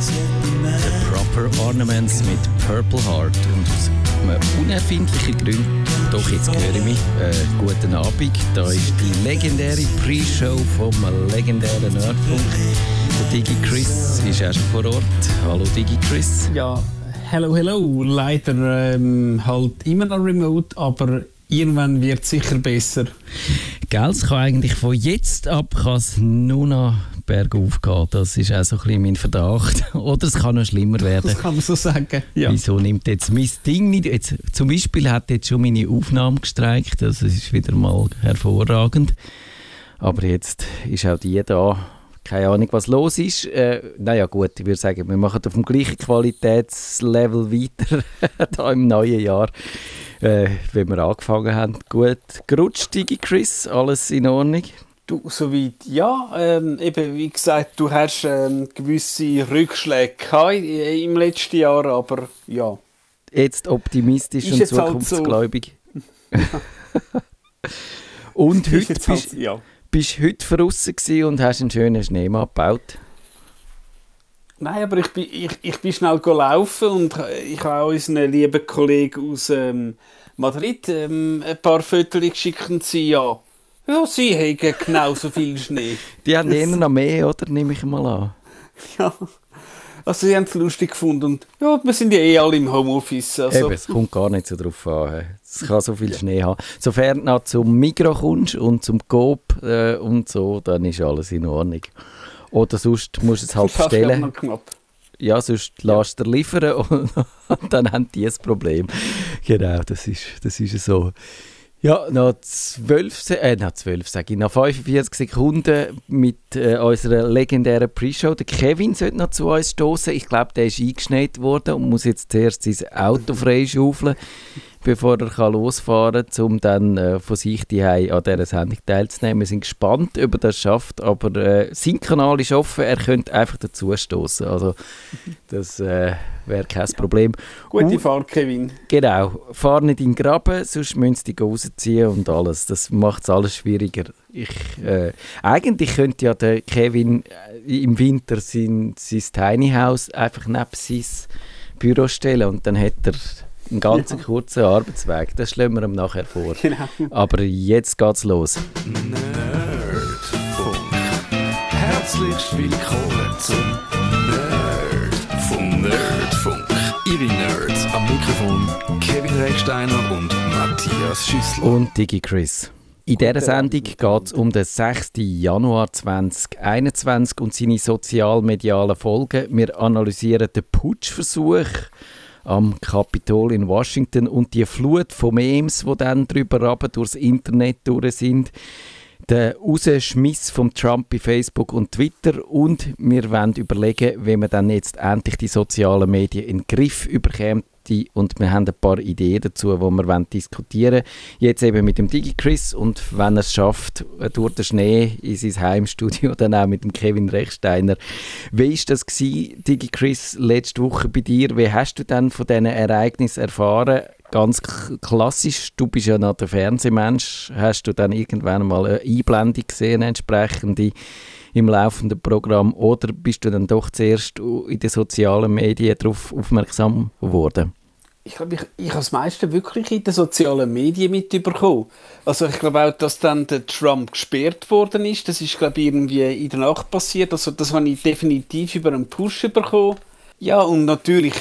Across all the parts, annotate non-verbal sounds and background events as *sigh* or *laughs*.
The Proper Ornaments mit Purple Heart und aus unerfindlichen Gründen, doch jetzt höre ich mich, äh, guten Abend, da ist die legendäre Pre-Show vom legendären Nerdfunk. Der Digi Chris ist erst vor Ort. Hallo Digi Chris. Ja, hello, hello. Leider ähm, halt immer noch remote, aber irgendwann wird es sicher besser. Gell, es kann eigentlich von jetzt ab nur noch bergauf gehen. Das ist auch so ein bisschen mein Verdacht. *laughs* Oder es kann noch schlimmer werden. Das kann man so sagen, ja. Wieso nimmt jetzt mein Ding nicht... Jetzt, zum Beispiel hat jetzt schon meine Aufnahme gestreikt. Das ist wieder mal hervorragend. Aber jetzt ist auch die da keine Ahnung, was los ist. Äh, naja, gut, ich würde sagen, wir machen auf dem gleichen Qualitätslevel weiter *laughs* da im neuen Jahr, äh, wie wir angefangen haben. Gut, gerutscht, Digi Chris, alles in Ordnung? Du, soweit ja. Ähm, eben, wie gesagt, du hast ähm, gewisse Rückschläge gehabt im letzten Jahr, aber ja. Jetzt optimistisch ist und zukunftsgläubig. Halt so. *laughs* und heute bist, halt, ja bist heute draußen und hast einen schönen Schneemann gebaut? Nein, aber ich bin, ich, ich bin schnell gelaufen und ich habe auch unseren lieben Kollegen aus ähm, Madrid ähm, ein paar Fotos geschickt und sie, ja, ja, sie haben genauso viel Schnee. Die haben eher noch mehr, oder? Nehme ich mal an. Ja. Also sie haben es lustig gefunden und ja, wir sind ja eh alle im Homeoffice. Also. Eben, es kommt gar nicht so drauf an. Es kann so viel Schnee haben. Sofern du noch zum Migro kommst und zum Coop äh, und so, dann ist alles in Ordnung. Oder sonst musst du es halt bestellen. Ja, sonst ja. lässt du liefern und, *laughs* und dann haben die ein Problem. Genau, das ist, das ist so. Ja, noch 12, äh, noch 12 sage ich, noch 45 Sekunden mit äh, unserer legendären Pre-Show. Der Kevin sollte noch zu uns stoßen. Ich glaube, der ist eingeschneit worden und muss jetzt zuerst sein Auto freischaufeln bevor er kann losfahren kann, um dann äh, von sich die an dieser Sendung teilzunehmen. Wir sind gespannt, ob er das schafft, aber äh, sein Kanal ist offen, er könnte einfach dazustoßen. Also *laughs* das äh, wäre kein Problem. Gute Fahrt, Kevin. Genau, fahr nicht in den Graben, sonst müssen sie rausziehen und alles. Das macht es alles schwieriger. Ich, äh, eigentlich könnte ja der Kevin äh, im Winter sein, sein Tiny House einfach neben sein Büro stellen und dann hätte er einen ganz ja. kurzen Arbeitsweg. Das schlagen wir ihm nachher vor. Genau. Aber jetzt geht's los. Nerdfunk. Herzlich willkommen zum Nerd vom Nerdfunk. Ihre Nerds am Mikrofon Kevin Recksteiner und Matthias Schüssler. Und Digi Chris. In dieser Sendung geht es um den 6. Januar 2021 und seine sozialmedialen Folgen. Wir analysieren den Putschversuch am Kapitol in Washington. Und die Flut von Memes, die dann drüber runter durchs Internet durch sind, der Rausschmiss von Trump bei Facebook und Twitter. Und wir wollen überlegen, wie man dann jetzt endlich die sozialen Medien in den Griff überkommt und wir haben ein paar Ideen dazu, wo wir wollen diskutieren Jetzt eben mit dem DigiChris und wenn er es schafft, durch den Schnee in sein Heimstudio, dann auch mit dem Kevin Rechsteiner. Wie war das gewesen, DigiChris, letzte Woche bei dir? Wie hast du dann von diesen Ereignissen erfahren? Ganz klassisch, du bist ja noch der Fernsehmensch. Hast du dann irgendwann mal eine Einblendung gesehen, entsprechende im laufenden Programm oder bist du dann doch zuerst in den sozialen Medien darauf aufmerksam geworden? Ich glaube, ich, ich habe das meiste wirklich in den sozialen Medien mitbekommen. Also ich glaube auch, dass dann der Trump gesperrt worden ist. Das ist, glaube ich, irgendwie in der Nacht passiert. Also das habe ich definitiv über einen Push bekommen. Ja, und natürlich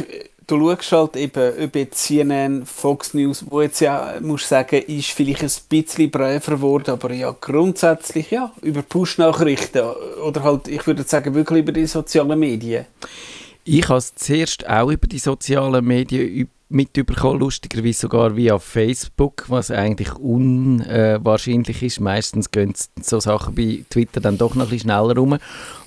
du schaust halt eben, jetzt CNN, Fox News, wo jetzt ja, muss sagen, ist vielleicht ein bisschen braver geworden, aber ja, grundsätzlich ja, über Push-Nachrichten oder halt, ich würde sagen, wirklich über die sozialen Medien. Ich habe es zuerst auch über die sozialen Medien mitbekommen, lustigerweise sogar via Facebook, was eigentlich unwahrscheinlich ist. Meistens gehen so Sachen bei Twitter dann doch noch ein bisschen schneller rum.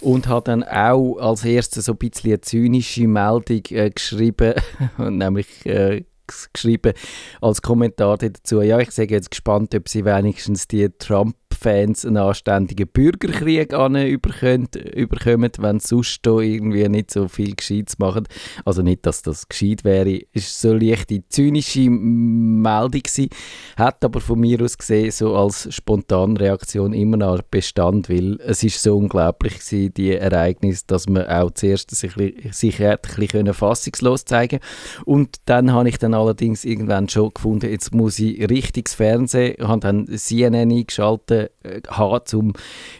Und habe dann auch als erstes so ein bisschen eine zynische Meldung äh, geschrieben, *laughs* nämlich äh, geschrieben als Kommentar dazu, ja, ich sage jetzt gespannt, ob sie wenigstens die Trump Trump-Fans einen anständigen Bürgerkrieg überkommen, wenn sie sonst irgendwie nicht so viel Gescheites machen. Also nicht, dass das gescheit wäre, ist so leichte zynische Meldung gewesen. Hat aber von mir aus gesehen so als Spontanreaktion immer noch Bestand, weil es ist so unglaublich gewesen, die Ereignisse, dass man auch zuerst sich, sich ein bisschen fassungslos zeigen und dann habe ich dann allerdings irgendwann schon gefunden, jetzt muss ich richtiges Fernsehen, ich habe dann CNN eingeschaltet, äh, haben, zum,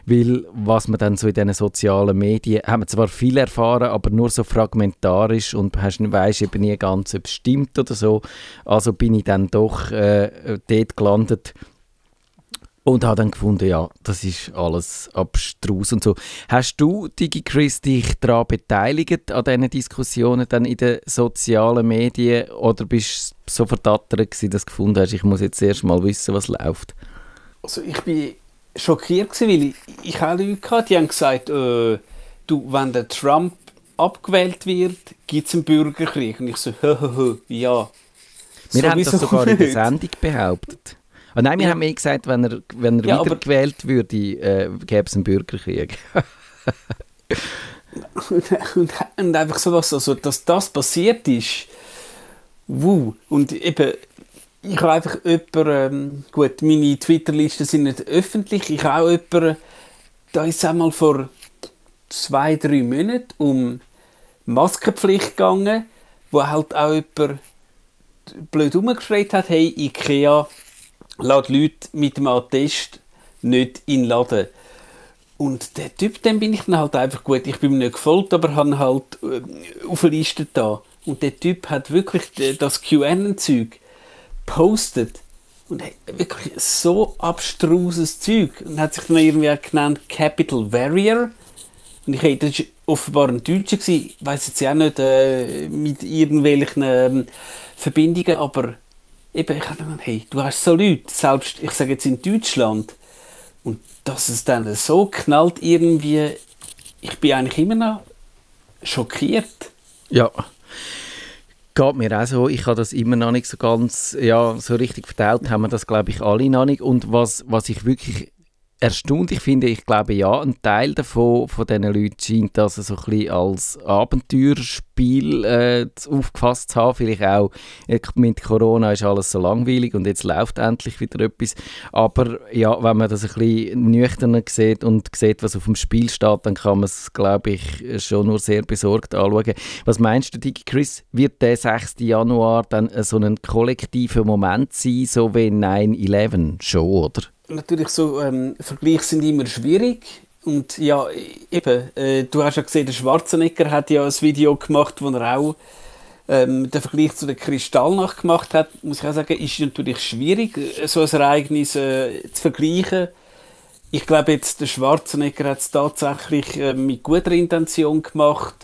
weil was man dann so in diesen sozialen Medien, haben wir zwar viel erfahren, aber nur so fragmentarisch und weißt eben nie ganz, ob es stimmt oder so, also bin ich dann doch äh, dort gelandet, und habe dann gefunden, ja, das ist alles abstrus und so. Hast du, DigiChris, dich daran beteiligt, an diesen Diskussionen dann in den sozialen Medien oder bist du so verdattert dass du gefunden hast, ich muss jetzt erst mal wissen, was läuft? Also ich bin schockiert gewesen, weil ich, ich habe Leute gehabt, die haben gesagt, äh, du, wenn der Trump abgewählt wird, gibt es einen Bürgerkrieg. Und ich so, hö, hö, hö, ja. Wir so haben das sogar nicht. in der Sendung behauptet. Oh nein, wir ja. haben eh gesagt, wenn er, wenn er ja, wiedergewählt würde, äh, gäbe es einen Bürgerkrieg. und, *laughs* und, und, einfach sowas, also, dass das passiert ist, wuh. Und eben, ich habe einfach jemanden, ähm, gut, meine Twitter-Listen sind nicht öffentlich, ich habe auch jemanden, da ist es einmal vor zwei, drei Monaten um Maskenpflicht gegangen, wo halt auch jemand blöd rumgeschreit hat, hey, Ikea lässt Leute mit dem Attest nicht in den Laden. Und der Typ, dem bin ich dann halt einfach gut. Ich bin ihm nicht gefolgt, aber habe halt äh, auf der Liste da. Und der Typ hat wirklich das QN-Zeug postet. Und hat wirklich so abstruses Zeug. Und hat sich dann irgendwie genannt Capital Warrior. Und ich hey, das war offenbar ein Deutscher. Ich weiß jetzt auch nicht äh, mit irgendwelchen äh, Verbindungen, aber eben, ich habe gedacht, hey, du hast so Leute, selbst, ich sage jetzt in Deutschland, und dass es dann so knallt irgendwie, ich bin eigentlich immer noch schockiert. Ja, geht mir auch so. Ich habe das immer noch nicht so ganz, ja, so richtig verteilt, haben wir das, glaube ich, alle noch nicht. Und was, was ich wirklich erstaunlich finde, ich glaube ja, ein Teil davon, von diesen Leuten scheint das so ein bisschen als Abenteuerspiel äh, aufgefasst zu haben. Vielleicht auch äh, mit Corona ist alles so langweilig und jetzt läuft endlich wieder etwas. Aber ja, wenn man das ein bisschen nüchterner sieht und sieht, was auf dem Spiel steht, dann kann man es, glaube ich, schon nur sehr besorgt anschauen. Was meinst du, Digi Chris, wird der 6. Januar dann so ein kollektiver Moment sein, so wie 9-11 schon, oder? Natürlich so ähm, Vergleiche sind immer schwierig. Und ja, eben, äh, du hast ja gesehen, der Schwarzenegger hat ja ein Video gemacht, wo er auch ähm, den Vergleich zu der Kristallnacht gemacht hat. Muss ich auch sagen, ist natürlich schwierig, äh, so ein Ereignis äh, zu vergleichen. Ich glaube jetzt, der Schwarzenegger hat es tatsächlich äh, mit guter Intention gemacht.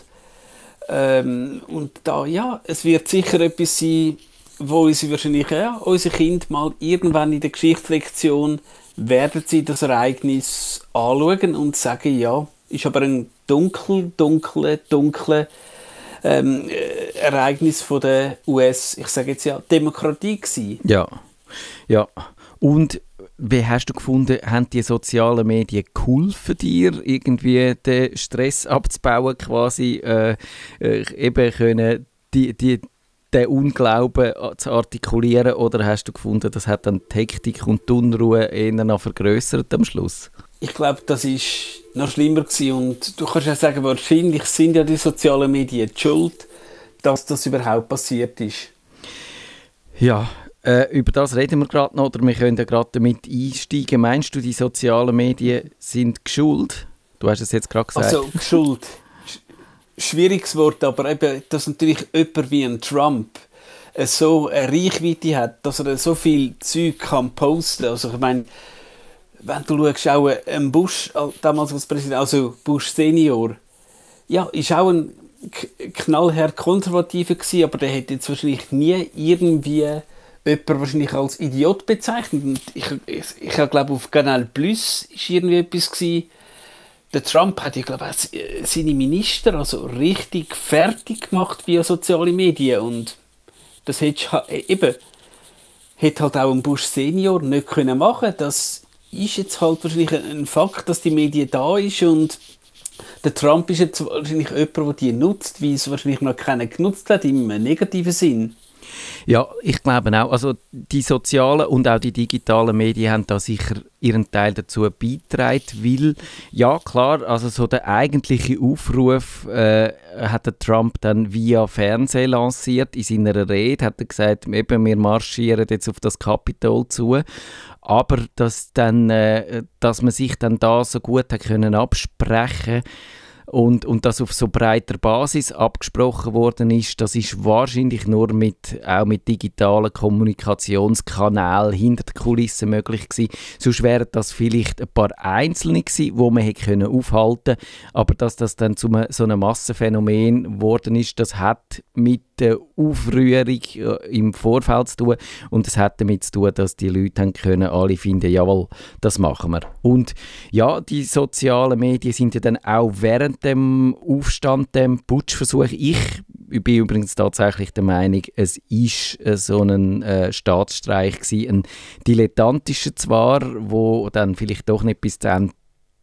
Ähm, und da, ja, es wird sicher etwas sein, wo sie wahrscheinlich, ja, unsere Kinder mal irgendwann in der Geschichtslektion werden sie das Ereignis anschauen und sagen, ja, ist aber ein dunkel, dunkle, dunkle ähm, äh, Ereignis von der US, ich sage jetzt ja, Demokratie gewesen. Ja, ja. Und wie hast du gefunden, haben die sozialen Medien geholfen dir, irgendwie den Stress abzubauen, quasi äh, äh, eben können die, die, den Unglauben zu artikulieren oder hast du gefunden, das hat dann die Hektik und die Unruhe eher noch vergrößert am Schluss? Ich glaube, das ist noch schlimmer gewesen und du kannst ja sagen, wahrscheinlich sind ja die sozialen Medien die schuld, dass das überhaupt passiert ist. Ja, äh, über das reden wir gerade noch oder wir können ja gerade damit einsteigen. Meinst du, die sozialen Medien sind geschuld? Du hast es jetzt gerade gesagt. Also, geschuld schwieriges Wort, aber eben, dass natürlich jemand wie ein Trump so eine Reichweite hat, dass er so viel Zeug kann posten. Also ich meine, wenn du schaust, auch ein Bush, damals als Präsident, also Bush Senior, ja, ist auch ein knallhart konservativer gewesen, aber der hätte jetzt wahrscheinlich nie irgendwie jemand wahrscheinlich als Idiot bezeichnet. Und ich, ich, ich glaube, auf Kanal Plus ist irgendwie etwas gewesen, der Trump hat, ich glaube, seine Minister also richtig fertig gemacht via soziale Medien und das hätte eben hätte halt auch ein Bush Senior nicht können machen, dass ist jetzt halt wahrscheinlich ein Fakt, dass die Medien da ist und der Trump ist jetzt wahrscheinlich jemand, der die nutzt, wie es wahrscheinlich noch keiner genutzt hat, im negativen Sinn. Ja, ich glaube auch. Also die sozialen und auch die digitalen Medien haben da sicher ihren Teil dazu beitragen, weil, ja klar, also so der eigentliche Aufruf äh, hat Trump dann via Fernsehen lanciert. In seiner Rede hat er gesagt, eben, wir marschieren jetzt auf das Kapitol zu. Aber dass, dann, äh, dass man sich dann da so gut hat können absprechen konnte, und, und das auf so breiter Basis abgesprochen worden ist, das ist wahrscheinlich nur mit, auch mit digitalen Kommunikationskanälen hinter der Kulisse möglich gewesen. Sonst wären das vielleicht ein paar Einzelne gewesen, die man hätte können aufhalten aber dass das dann zu so einem Massenphänomen geworden ist, das hat mit der Aufrührung äh, im Vorfeld zu tun und es hat damit zu tun, dass die Leute haben können, alle finden, jawohl, das machen wir. Und ja, die sozialen Medien sind ja dann auch während dem Aufstand, dem Putschversuch, ich bin übrigens tatsächlich der Meinung, es ist äh, so ein äh, Staatsstreich gewesen, ein dilettantischer zwar, wo dann vielleicht doch nicht bis zu Ende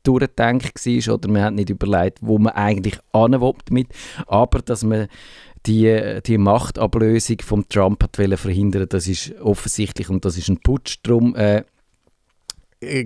durchdenkt war oder man hat nicht überlegt, wo man eigentlich anwoppt mit, aber dass man die, die Machtablösung von Trump hat verhindern das ist offensichtlich und das ist ein Putsch. Darum äh,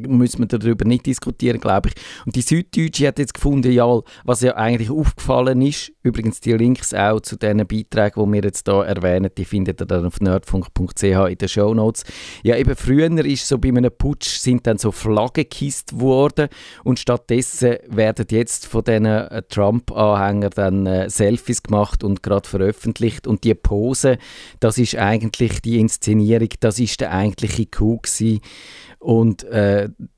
müssen wir darüber nicht diskutieren, glaube ich. Und die Süddeutsche hat jetzt gefunden, ja, was ja eigentlich aufgefallen ist, übrigens die Links auch zu diesen Beiträgen, die wir jetzt hier erwähnen, die findet ihr dann auf nerdfunk.ch in den Show Notes. Ja, eben früher ist so bei einem Putsch sind dann so Flaggen gekisst worden und stattdessen werden jetzt von diesen äh, Trump-Anhängern dann äh, Selfies gemacht und gerade veröffentlicht und die Pose, das ist eigentlich die Inszenierung, das ist der eigentliche Coup gewesen und äh,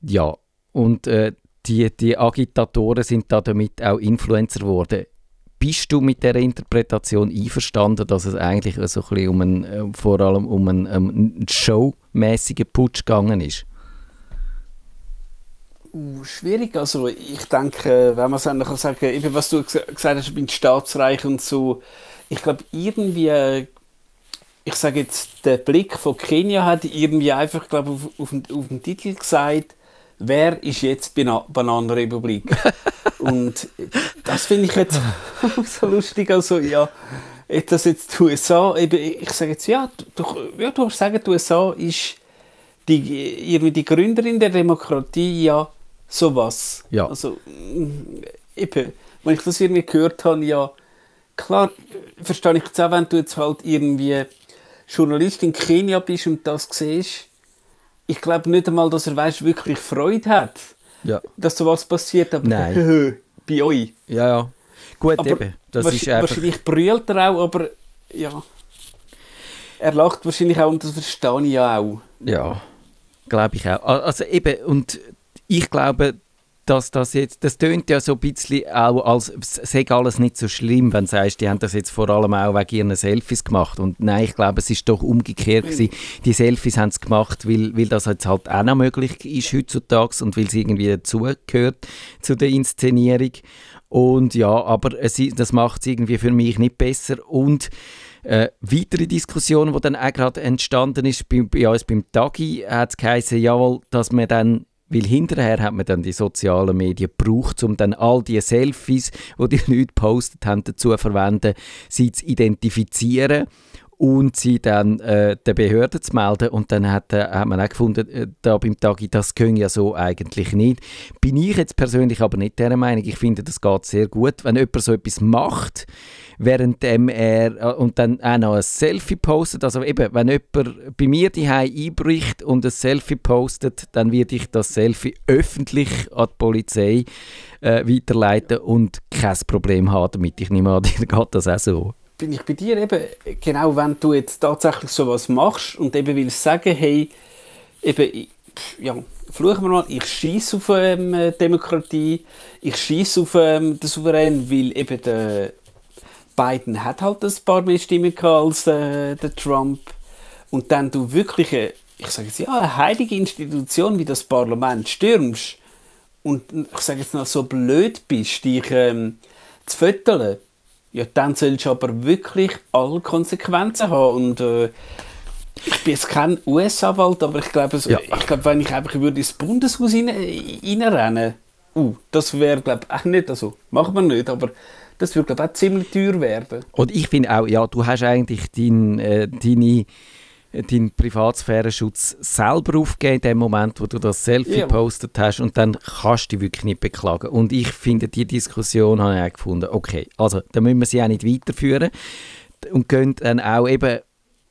ja, und äh, die, die Agitatoren sind da damit auch Influencer geworden. Bist du mit der Interpretation einverstanden, dass es eigentlich so ein um einen, äh, vor allem um einen, einen showmäßigen Putsch gegangen ist? Uh, schwierig. Also ich denke, wenn man es kann sagen, eben was du gesagt hast beim Staatsreich und so, ich glaube irgendwie ich sage jetzt, der Blick von Kenia hat irgendwie einfach, glaube auf, auf, auf dem Titel gesagt, wer ist jetzt Bana Bananenrepublik? *laughs* Und das finde ich jetzt *laughs* so lustig. Also, ja, das jetzt die USA, eben, ich sage jetzt, ja, du, ja, du kannst sagen, die USA ist die, irgendwie die Gründerin der Demokratie, ja, sowas. Ja. Also, eben, wenn ich das irgendwie gehört habe, ja, klar, verstehe ich jetzt auch, wenn du jetzt halt irgendwie Journalist in Kenia bist und das siehst, ich glaube nicht einmal, dass er weißt, wirklich Freude hat, ja. dass so was passiert, aber Nein. *laughs* bei euch. Ja, ja. Gut, aber eben. Das wahrscheinlich, ist einfach... wahrscheinlich brüllt er auch, aber ja. Er lacht wahrscheinlich auch und das verstehe ich ja auch. Ja, glaube ich auch. Also eben, und ich glaube, dass das jetzt, das tönt ja so ein bisschen auch, als sei alles nicht so schlimm, wenn du sagst, die haben das jetzt vor allem auch wegen ihren Selfies gemacht. Und nein, ich glaube, es ist doch umgekehrt gewesen. Die Selfies haben es gemacht, weil, weil das jetzt halt auch noch möglich ist heutzutage und weil es irgendwie dazugehört zu der Inszenierung. Und ja, aber es, das macht es irgendwie für mich nicht besser. Und äh, weitere Diskussion, die dann auch gerade entstanden ist bei, bei uns beim Tagi, hat es geheißen, jawohl, dass man dann weil hinterher hat man dann die sozialen Medien gebraucht, um dann all die Selfies, die die *laughs* Leute gepostet haben, dazu zu verwenden, sie zu identifizieren und sie dann äh, der Behörde zu melden. Und dann hat, äh, hat man auch gefunden, äh, da beim Tagi, das können ja so eigentlich nicht. Bin ich jetzt persönlich aber nicht der Meinung. Ich finde, das geht sehr gut, wenn jemand so etwas macht, während er äh, und dann auch noch ein Selfie postet. Also eben, wenn jemand bei mir die einbricht und ein Selfie postet, dann werde ich das Selfie öffentlich an die Polizei äh, weiterleiten und kein Problem haben damit. Ich nehme an, dir *laughs* geht das auch so bin ich bei dir eben, genau wenn du jetzt tatsächlich sowas machst und eben willst sagen, hey, eben, ja, fluchen wir mal, ich schieße auf ähm, Demokratie, ich schieße auf ähm, den Souverän, weil eben der Biden hat halt ein paar mehr Stimmen gehabt als äh, der Trump. Und dann du wirklich, eine, ich sage jetzt ja, eine heilige Institution wie das Parlament stürmst und ich sage jetzt noch so blöd bist, dich ähm, zu föteln, ja, dann sollst du aber wirklich alle Konsequenzen haben. Und äh, Ich bin jetzt kein US-Anwalt, aber ich glaube, so, Ja. ich glaube, wenn ich einfach würde ins Bundeshaus rein, reinrennen, uh, das wäre, glaube ich, auch nicht, also, machen wir nicht, aber das würde, glaube ich, auch ziemlich teuer werden. Und ich finde auch, ja, du hast eigentlich dein, äh, deine, deinen Privatsphärenschutz selber aufgegeben in dem Moment, wo du das Selfie Ja. gepostet hast und dann kannst du dich wirklich nicht beklagen. Und ich finde, die Diskussion habe ich auch gefunden, okay, also dann müssen wir sie auch nicht weiterführen und gehen dann auch eben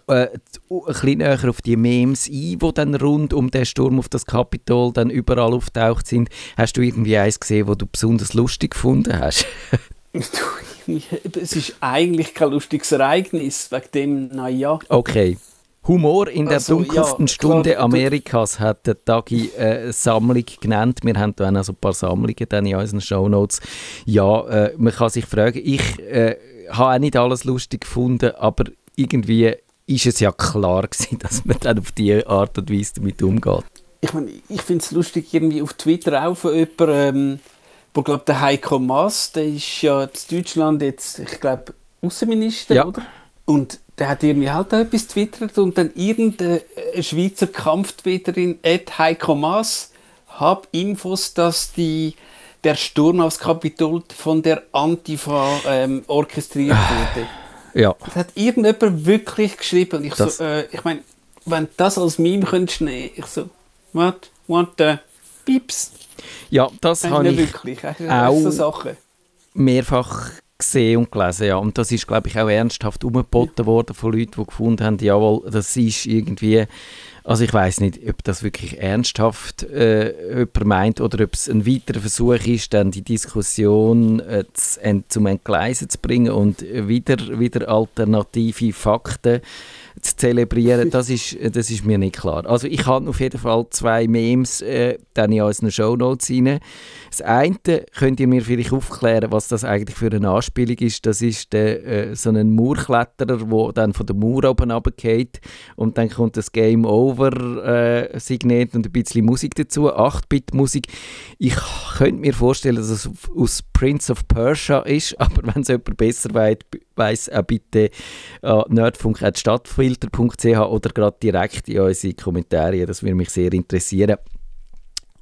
äh, ein bisschen näher auf die Memes ein, die dann rund um den Sturm auf das Kapitol dann überall auftaucht sind. Hast du irgendwie eins gesehen, wo du besonders lustig gefunden hast? *laughs* Es ist eigentlich kein lustiges Ereignis, wegen dem, naja, Okay. Humor in der Also, dunkelsten ja, Stunde klar, Amerikas hat der Tagi äh, Sammlung genannt. Wir haben da auch so ein paar Sammlungen dann in unseren Shownotes. Ja, äh, man kann sich fragen, ich äh, habe auch nicht alles lustig gefunden, aber irgendwie ist es ja klar *laughs* gewesen, dass man dann auf diese Art und Weise damit umgeht. ich meine, ich finde es lustig, irgendwie auf Twitter auch von jemandem, ähm, wo, glaube der Heiko Maas, der ist ja in Deutschland jetzt, ich glaube, Außenminister, Ja. oder? Und der hat irgendwie halt auch etwas twittert und dann irgendeine äh, Schweizer Kampftwitterin, Ed Heiko Maas, hab Infos, dass die, der Sturm aufs Kapitol von der Antifa ähm, orchestriert wurde. Ja, Das hat irgendjemand wirklich geschrieben. Und ich Das- so, äh, ich meine, wenn du das als Meme könntest nehmen, ich so, what, what the, pips. ja das habe ich wirklich. Sind auch- so Sachen. mehrfach gesehen und gelesen, ja. Und das ist, glaube ich, auch ernsthaft umgeboten worden von Leuten, die gefunden haben, jawohl, das ist irgendwie, also ich weiß nicht, ob das wirklich ernsthaft äh, jemand meint oder ob es ein weiterer Versuch ist, dann die Diskussion äh, zu, ent, zum Entgleisen zu bringen und wieder, wieder alternative Fakten zu zelebrieren, *laughs* das ist, das ist mir nicht klar. Also ich habe auf jeden Fall zwei Memes äh, dann in unseren Shownotes rein. Das eine könnt ihr mir vielleicht aufklären, was das eigentlich für eine Anspielung ist. Das ist der, äh, so ein Mauerkletterer, der dann von der Mauer oben runtergeht und dann kommt das Game Over äh, Signet und ein bisschen Musik dazu, 8-Bit-Musik. Ich könnte mir vorstellen, dass es aus Prince of Persia ist, *laughs* aber wenn es jemand besser weit- weiss, auch bitte an nerdfunk.stadtfilter.ch oder gerade direkt in unsere Kommentare, das würde mich sehr interessieren.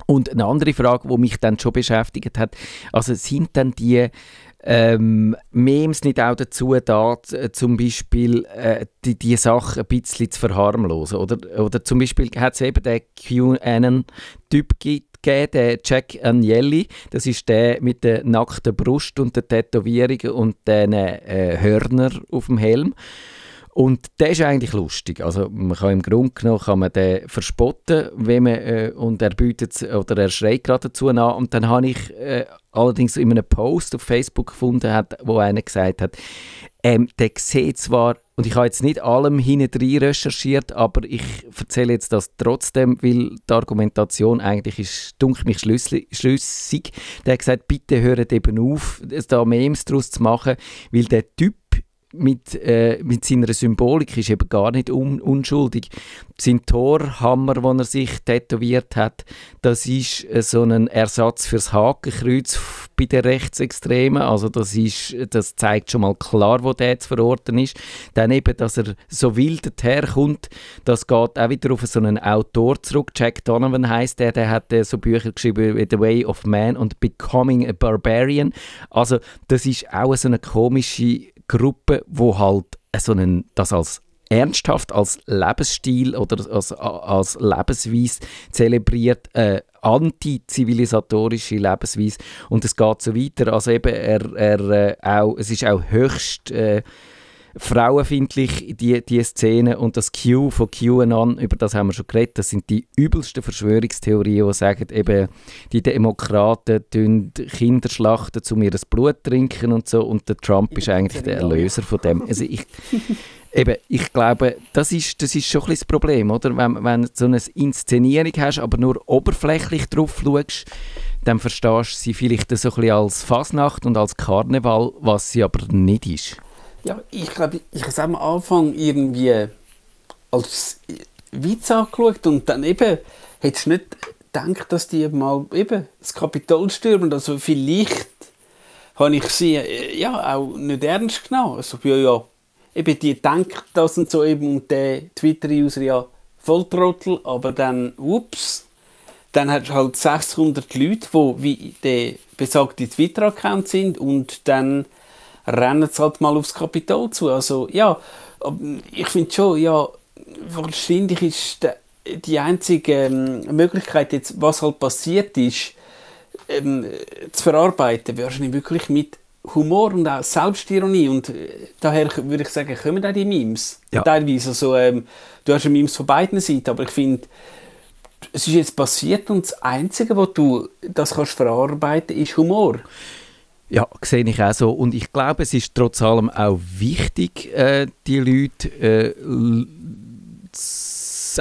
Und eine andere Frage, die mich dann schon beschäftigt hat, also sind dann die ähm, Memes nicht auch dazu da, z- zum Beispiel äh, die, die Sache ein bisschen zu verharmlosen? Oder, oder zum Beispiel hat es eben den QAnon-Typ gegeben, den Jack Agnelli, das ist der mit der nackten Brust und den Tätowierungen und den äh, Hörner auf dem Helm. Und der ist eigentlich lustig. Also man kann im Grunde genommen kann man den verspotten, wenn man, äh, und er bietet oder er schreit gerade dazu an. Und dann habe ich äh, allerdings in einem Post auf Facebook gefunden, hat, wo einer gesagt hat, ähm, der sieht zwar, und ich habe jetzt nicht allem hinten recherchiert, aber ich erzähle jetzt das trotzdem, weil die Argumentation eigentlich ist, dunkel mich schlüssig. Der hat gesagt, bitte hört eben auf, da Memes daraus zu machen, weil der Typ mit, äh, mit seiner Symbolik ist eben gar nicht un unschuldig. Sein Torhammer, den er sich tätowiert hat, das ist äh, so ein Ersatz fürs Hakenkreuz bei den Rechtsextremen. Also das, ist, das zeigt schon mal klar, wo der zu verorten ist. Dann eben, dass er so wild herkommt, das geht auch wieder auf so einen Autor zurück. Jack Donovan heißt der, der hat äh, so Bücher geschrieben wie The Way of Man und Becoming a Barbarian. Also das ist auch so eine komische Gruppe, wo halt so einen, das als ernsthaft als Lebensstil oder als, als Lebensweise zelebriert, äh, antizivilisatorische Lebensweise und es geht so weiter. Also eben er, er äh, auch, es ist auch höchst äh, frauenfindlich, die, die Szene und das Q von QAnon, über das haben wir schon geredet, das sind die übelsten Verschwörungstheorien, die sagen, eben, die Demokraten tun Kinder schlachten, um ihr Blut zu trinken und so und der Trump ist eigentlich der Erlöser von dem. Also ich, *laughs* eben, ich glaube, das ist, das ist schon ein das Problem, oder? Wenn, wenn du so eine Inszenierung hast, aber nur oberflächlich drauf schaust, dann verstehst du sie vielleicht so ein bisschen als Fasnacht und als Karneval, was sie aber nicht ist. Ja, ich glaube, ich habe es am Anfang irgendwie als Witz angeschaut und dann eben hättest du nicht gedacht, dass die mal eben das Kapitol stürmen. Also vielleicht habe ich sie äh, ja auch nicht ernst genommen. Also ja, ja, eben die denkt das und so eben und der Twitter-User ja Volltrottel, aber dann, ups, dann hast du halt 600 Leute, die wie der besagte Twitter-Account sind und dann rennen sie halt mal aufs Kapitol zu. Also ja, ich finde schon, ja, wahrscheinlich ist die einzige ähm, Möglichkeit jetzt, was halt passiert ist, ähm, zu verarbeiten, wahrscheinlich wirklich mit Humor und auch Selbstironie und äh, daher würde ich sagen, kommen auch die Memes. Ja. Teilweise, also, ähm, du hast ja Memes von beiden Seiten, aber ich finde, es ist jetzt passiert und das Einzige, was du das kannst verarbeiten ist Humor. Ja, sehe ich auch so. Und ich glaube, es ist trotz allem auch wichtig, äh, die Leute äh,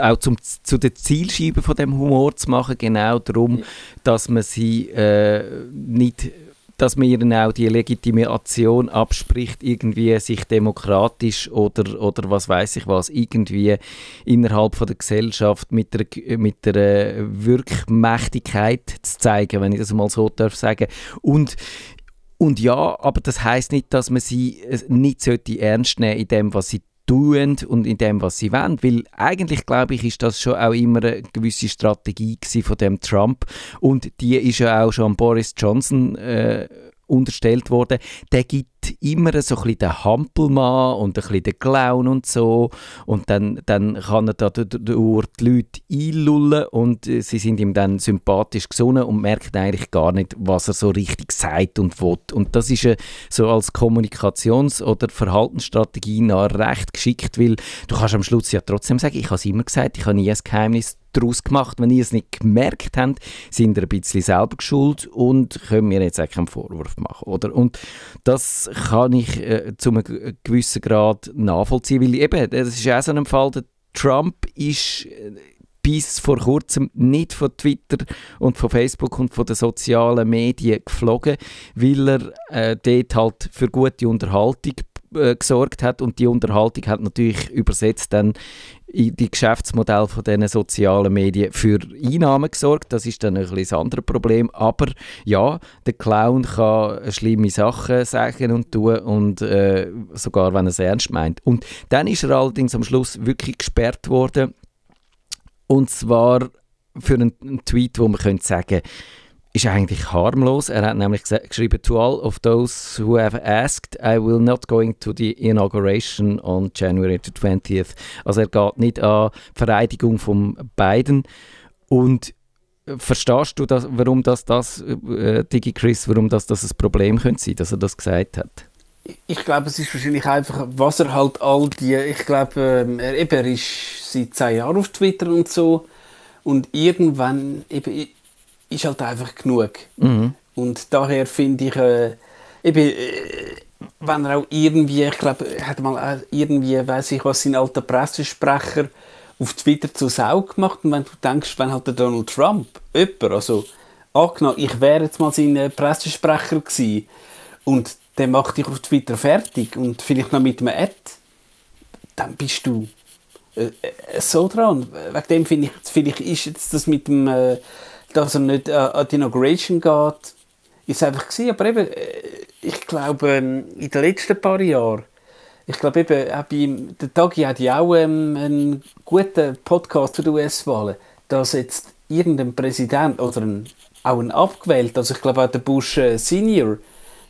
auch zum, zu den Zielscheiben von dem Humor zu machen, genau darum, dass man sie äh, nicht dass man ihnen auch die Legitimation abspricht, irgendwie sich demokratisch oder, oder was weiß ich was, irgendwie innerhalb von der Gesellschaft mit der, mit der Wirkmächtigkeit zu zeigen, wenn ich das mal so darf sagen. Und und ja, aber das heißt nicht, dass man sie äh, nicht sollte ernst nehmen in dem, was sie tun und in dem, was sie wollen. Weil eigentlich, glaube ich, ist das schon auch immer eine gewisse Strategie von dem Trump. Und die ist ja auch schon Boris Johnson äh, unterstellt worden, der gibt immer so ein bisschen den Hampelmann und ein bisschen den Clown und so und dann, dann kann er da durch die Leute einlullen und äh, sie sind ihm dann sympathisch gesonnen und merken eigentlich gar nicht, was er so richtig sagt und will. Und das ist so als Kommunikations- oder Verhaltensstrategie nach recht geschickt, weil du kannst am Schluss ja trotzdem sagen, ich habe es immer gesagt, ich habe nie ein Geheimnis daraus gemacht. Wenn ihr es nicht gemerkt habt, sind ihr ein bisschen selber geschuld und können mir jetzt auch keinen Vorwurf machen. Oder? Und das kann ich äh, zu einem gewissen Grad nachvollziehen, weil eben, das ist auch so ein Fall, der Trump ist äh, bis vor kurzem nicht von Twitter und von Facebook und von den sozialen Medien geflogen, weil er äh, dort halt für gute Unterhaltung äh, gesorgt hat und die Unterhaltung hat natürlich übersetzt dann die Geschäftsmodelle von diesen sozialen Medien für Einnahmen gesorgt. Das ist dann ein bisschen das andere Problem. Aber ja, der Clown kann schlimme Sachen sagen und tun und äh, sogar, wenn er es ernst meint. Und dann ist er allerdings am Schluss wirklich gesperrt worden und zwar für einen, einen Tweet, wo man könnte sagen ist eigentlich harmlos. Er hat nämlich geschrieben, to all of those who have asked, I will not going to the inauguration on January 20th. Also er geht nicht an die Vereidigung von Biden. Und äh, verstehst du, das, warum das, das äh, Digi Chris, warum das, das ein Problem könnte sein, dass er das gesagt hat? Ich glaube, es ist wahrscheinlich einfach, was er halt all die, ich glaube, ähm, er, eben, er ist seit zehn Jahren auf Twitter und so und irgendwann, eben, ist halt einfach genug. Mhm. Und daher finde ich, äh, eben, äh, wenn er auch irgendwie, ich glaube, er hat mal irgendwie, weiß ich was, sein alter Pressesprecher auf Twitter zu Sau gemacht. Und wenn du denkst, wenn halt der Donald Trump, jemand, also angenommen, ich wäre jetzt mal sein äh, Pressesprecher gewesen und der macht dich auf Twitter fertig und vielleicht noch mit einem Ad, dann bist du äh, äh so dran. Wegen dem finde ich, vielleicht ist jetzt das mit dem äh, dass er nicht äh, an die Inauguration geht, ist einfach gewesen. Aber eben, äh, ich glaube, ähm, in den letzten paar Jahren, ich glaube eben, auch bei, der Tagi hat ja auch ähm, einen guten Podcast zu den US-Wahlen, dass jetzt irgendein Präsident oder ein, auch ein abgewählt, also ich glaube auch der Bush äh, Senior,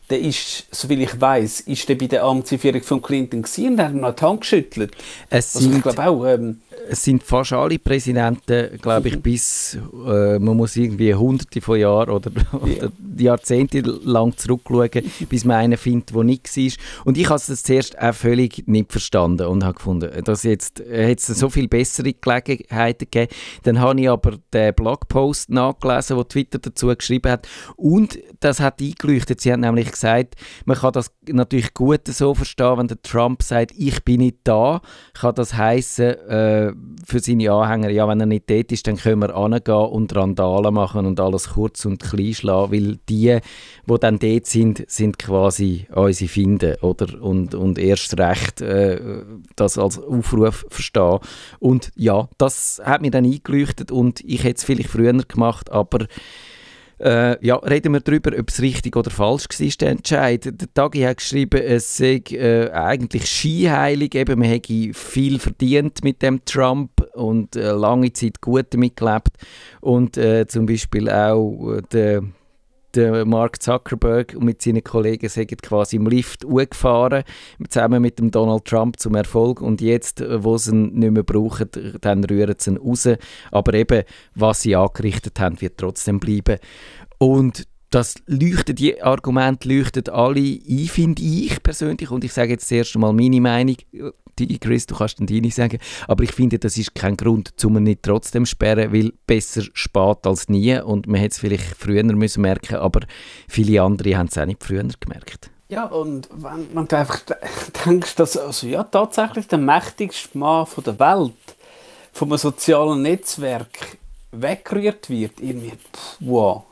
der ist, soviel ich weiß, ist der bei der Amtsführung von Clinton gewesen und hat ihm noch die Hand geschüttelt. Es also ich glaube auch, ähm, es sind fast alle Präsidenten, glaube ich, mhm. bis, äh, man muss irgendwie hunderte von Jahren oder, *laughs* oder Jahrzehnte lang zurückschauen, *laughs* bis man einen findet, der nicht war. Und ich habe es zuerst auch völlig nicht verstanden und habe gefunden, dass jetzt, äh, es so viel bessere Gelegenheiten gegeben. Dann habe ich aber den Blogpost nachgelesen, den Twitter dazu geschrieben hat und das hat eingeleuchtet. Sie haben nämlich gesagt, man kann das natürlich gut so verstehen, wenn der Trump sagt, ich bin nicht da, kann das heißen äh, für seine Anhänger, ja, wenn er nicht dort ist, dann können wir angehen und Randalen machen und alles kurz und klein schlagen, weil die, die dann dort sind, sind quasi unsere Finde, oder? Und, und erst recht äh, das als Aufruf verstehen. Und ja, das hat mir dann eingeleuchtet und ich hätte es vielleicht früher gemacht, aber Äh, ja, reden wir darüber, ob es richtig oder falsch war, der Entscheid. Der Tagi hat geschrieben, es sei äh, eigentlich skiheilig, eben, man hätte viel verdient mit dem Trump und äh, lange Zeit gut damit gelebt. Und äh, zum Beispiel auch äh, der der Mark Zuckerberg und mit seinen Kollegen sind quasi im Lift gefahren, zusammen mit dem Donald Trump zum Erfolg. Und jetzt, äh, wo sie ihn nicht mehr brauchen, dann rühren sie ihn raus. Aber eben, was sie angerichtet haben, wird trotzdem bleiben. Und das leuchtet, die Argumente leuchten alle ein, finde ich persönlich. Und ich sage jetzt zuerst einmal meine Meinung die, Chris, du kannst dann deine sagen. Aber ich finde, das ist kein Grund, um nicht trotzdem sperren, weil besser spät als nie. Und man hätte es vielleicht früher müssen merken aber viele andere haben es auch nicht früher gemerkt. Ja, und wenn, wenn du einfach *laughs* denkst, dass also, ja, tatsächlich der mächtigste Mann der Welt vom sozialen Netzwerk weggerührt wird, irgendwie, pff, wow,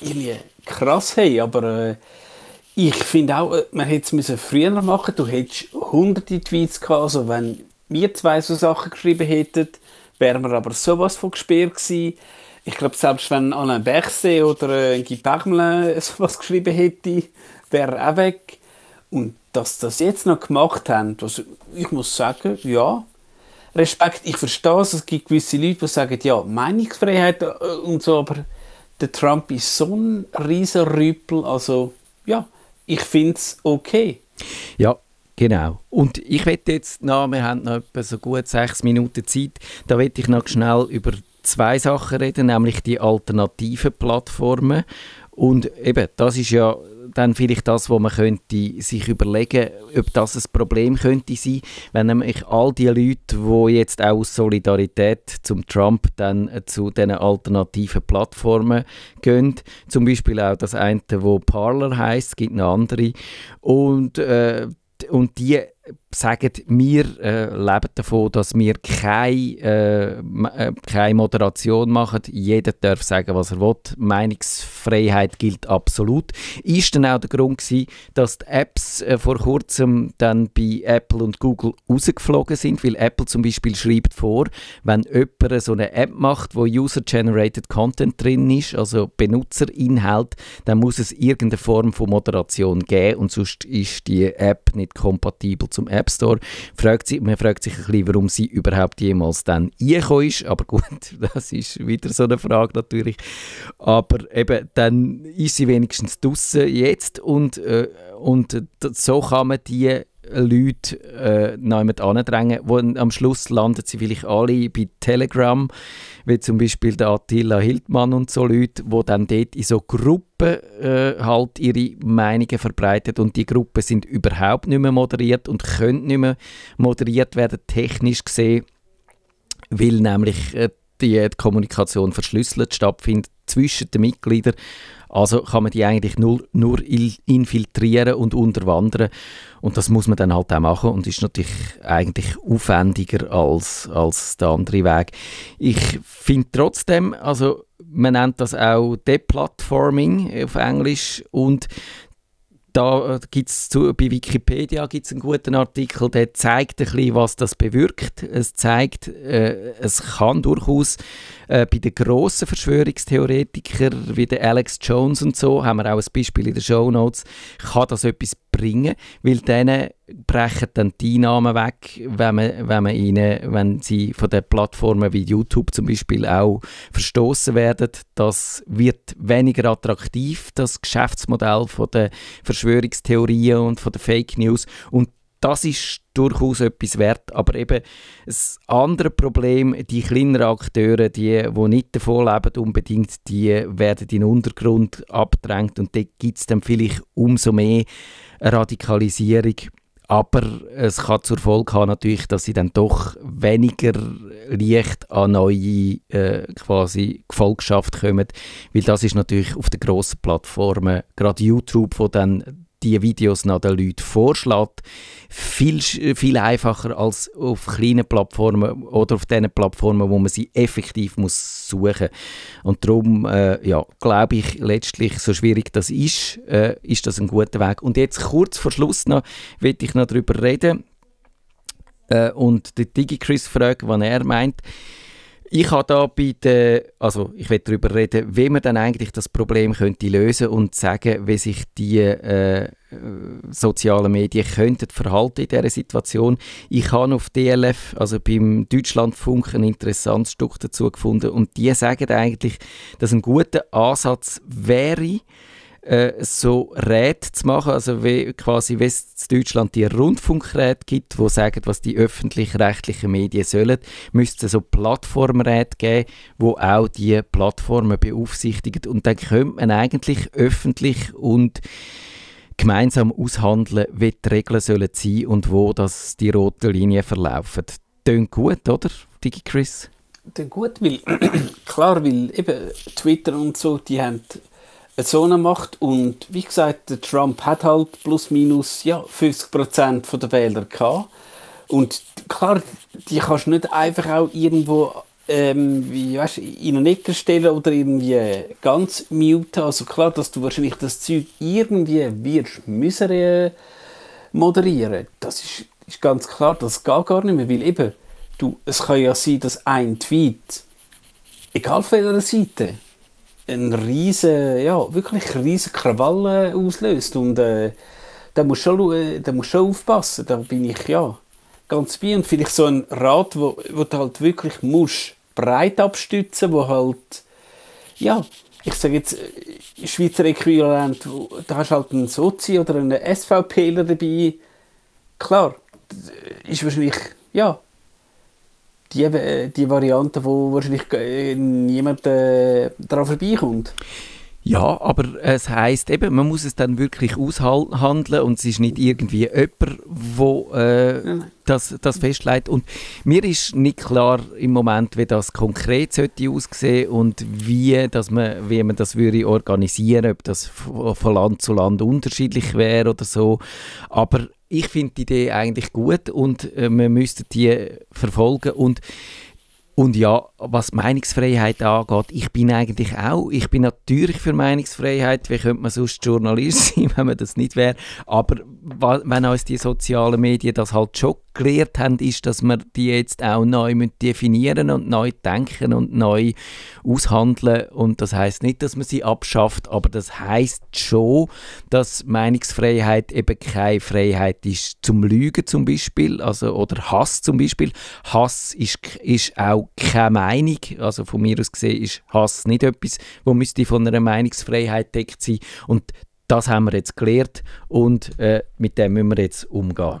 irgendwie krass, hey, aber äh, ich finde auch, äh, man hätte es früher machen Du hättest hunderte Tweets gehabt. Also wenn wir zwei so Sachen geschrieben hätten, wären wir aber sowas von gesperrt gewesen. Ich glaube, selbst wenn Alain Berset oder äh, Guy Parmelin *laughs* sowas geschrieben hätte, wäre er auch weg. Und dass das jetzt noch gemacht haben, also ich muss sagen, ja, Respekt, ich verstehe es, es gibt gewisse Leute, die sagen, ja, Meinungsfreiheit äh, und so, aber der Trump ist so ein riesen Rüppel, also ja, ich finde es okay. Ja, Genau. Und ich werde jetzt noch, wir haben noch etwa so gut sechs Minuten Zeit, da werde ich noch schnell über zwei Sachen reden, nämlich die alternativen Plattformen. Und eben, das ist ja dann vielleicht das, wo man könnte sich überlegen, ob das ein Problem könnte sein, wenn nämlich all die Leute, die jetzt auch aus Solidarität zum Trump dann zu diesen alternativen Plattformen gehen, zum Beispiel auch das eine, wo Parler heißt, gibt noch andere und äh, und die sagen, wir äh, leben davon, dass wir keine, äh, äh, keine Moderation machen. Jeder darf sagen, was er will. Meinungsfreiheit gilt absolut. Ist dann auch der Grund gewesen, dass die Apps äh, vor kurzem dann bei Apple und Google rausgeflogen sind, weil Apple zum Beispiel schreibt vor, wenn jemand so eine App macht, wo User-Generated Content drin ist, also Benutzerinhalt, dann muss es irgendeine Form von Moderation geben und sonst ist die App nicht kompatibel zum App Store. Fragt sie, man fragt sich ein bisschen, warum sie überhaupt jemals dann reingekommen ist. Aber gut, *laughs* das ist wieder so eine Frage natürlich. Aber eben, dann ist sie wenigstens draußen jetzt und, äh, und so kann man die Leute äh, jemand andrängen, wo am Schluss landen sie vielleicht alle bei Telegram, wie zum Beispiel der Attila Hildmann und so Leute, wo dann dort in so Gruppen äh, halt ihre Meinungen verbreitet. Und die Gruppen sind überhaupt nicht mehr moderiert und können nicht mehr moderiert werden, technisch gesehen, weil nämlich äh, die Kommunikation verschlüsselt stattfindet zwischen den Mitgliedern also kann man die eigentlich nur, nur infiltrieren und unterwandern. Und das muss man dann halt auch machen und ist natürlich eigentlich aufwendiger als, als der andere Weg. Ich finde trotzdem, also man nennt das auch Deplatforming auf Englisch und da äh, gibt's zu, bei Wikipedia gibt es einen guten Artikel, der zeigt ein bisschen, was das bewirkt. Es zeigt, äh, es kann durchaus äh, bei den grossen Verschwörungstheoretikern wie der Alex Jones und so, haben wir auch ein Beispiel in den Show Notes, kann das etwas bringen, weil denen brechen dann die Einnahmen weg, wenn, man, wenn, man ihnen, wenn sie von den Plattformen wie YouTube zum Beispiel auch verstoßen werden. Das wird weniger attraktiv, das Geschäftsmodell von der Verschwörungstheorien und von der Fake News und das ist durchaus etwas wert. Aber eben das andere Problem, die kleineren Akteure, die, die nicht davon leben unbedingt, die werden in den Untergrund abgedrängt und dort gibt es dann vielleicht umso mehr Radikalisierung. Aber es kann zur Folge haben, natürlich, dass sie dann doch weniger leicht an neue äh, quasi Gefolgschaft kommen, weil das ist natürlich auf den grossen Plattformen, gerade YouTube, wo dann die Videos noch den Leuten vorschlägt, viel, viel einfacher als auf kleinen Plattformen oder auf den Plattformen, wo man sie effektiv muss suchen Und darum, äh, ja, glaube ich, letztlich, so schwierig das ist, äh, ist das ein guter Weg. Und jetzt kurz vor Schluss noch, will ich noch darüber reden äh, und die DigiChris fragt, was er meint. Ich habe da bei der, also ich will darüber reden, wie man dann eigentlich das Problem könnte lösen und sagen, wie sich die äh, sozialen Medien könnten verhalten in dieser Situation. Ich habe auf DLF, also beim Deutschlandfunk, ein interessantes Stück dazu gefunden und die sagen eigentlich, dass ein guter Ansatz wäre, äh, so Räte zu machen, also wie, quasi wie es in Deutschland die Rundfunkräte gibt, die sagen, was die öffentlich-rechtlichen Medien sollen, müsste so Plattformräte geben, wo auch die Plattformen beaufsichtigen und dann könnte man eigentlich öffentlich und gemeinsam aushandeln, wie die Regeln sollen sein und wo das die roten Linien verlaufen. Tönt gut, oder, Digi Chris? Tönt gut, weil *clears throat* klar, weil eben Twitter und so, die haben so eine Macht und wie gesagt, der Trump hat halt plus minus ja, 50% der Wähler gehabt. Und klar, die kannst du nicht einfach auch irgendwo ähm, wie, weißt, in eine Ecke stellen oder irgendwie ganz muten. Also klar, dass du wahrscheinlich das Zeug irgendwie wirst müssen äh, moderieren. Das ist, ist ganz klar, das geht gar nicht mehr, weil eben, du, es kann ja sein, dass ein Tweet, egal von welcher Seite, ein riesen, ja, wirklich riesen Krawall auslöst. Und äh, da musst schon, da musst schon aufpassen, da bin ich, ja, ganz bei. Und vielleicht so ein Rat, wo, wo du halt wirklich musst breit abstützen, wo halt, ja, ich sage jetzt, äh, Schweizer Äquivalent, da hast du halt einen Sozi oder einen SVPler dabei, klar, ist wahrscheinlich, ja, die, äh, die Variante, wo wahrscheinlich äh, niemand äh, daran vorbeikommt. Ja, aber es heißt eben, man muss es dann wirklich aushandeln und es ist nicht irgendwie jemand, wo äh, das, das festlegt. Und mir ist nicht klar im Moment, wie das konkret sollte aussehen und wie, dass man, wie man das würde organisieren, ob das von Land zu Land unterschiedlich wäre oder so. Aber ich finde die Idee eigentlich gut und äh, man müsste die verfolgen und und ja, was Meinungsfreiheit angeht, ich bin eigentlich auch, ich bin natürlich für Meinungsfreiheit, wie könnte man sonst Journalist *laughs* sein, wenn man das nicht wäre, aber wenn uns die sozialen Medien das halt schon gelernt haben, ist, dass wir die jetzt auch neu definieren und neu denken und neu aushandeln. Und das heißt nicht, dass man sie abschafft, aber das heißt schon, dass Meinungsfreiheit eben keine Freiheit ist zum Lügen zum Beispiel, also oder Hass zum Beispiel. Hass ist, ist auch keine Meinung, also von mir aus gesehen ist Hass nicht etwas, wo müsste von einer Meinungsfreiheit deckt sein. Und das haben wir jetzt gelernt und äh, mit dem müssen wir jetzt umgehen.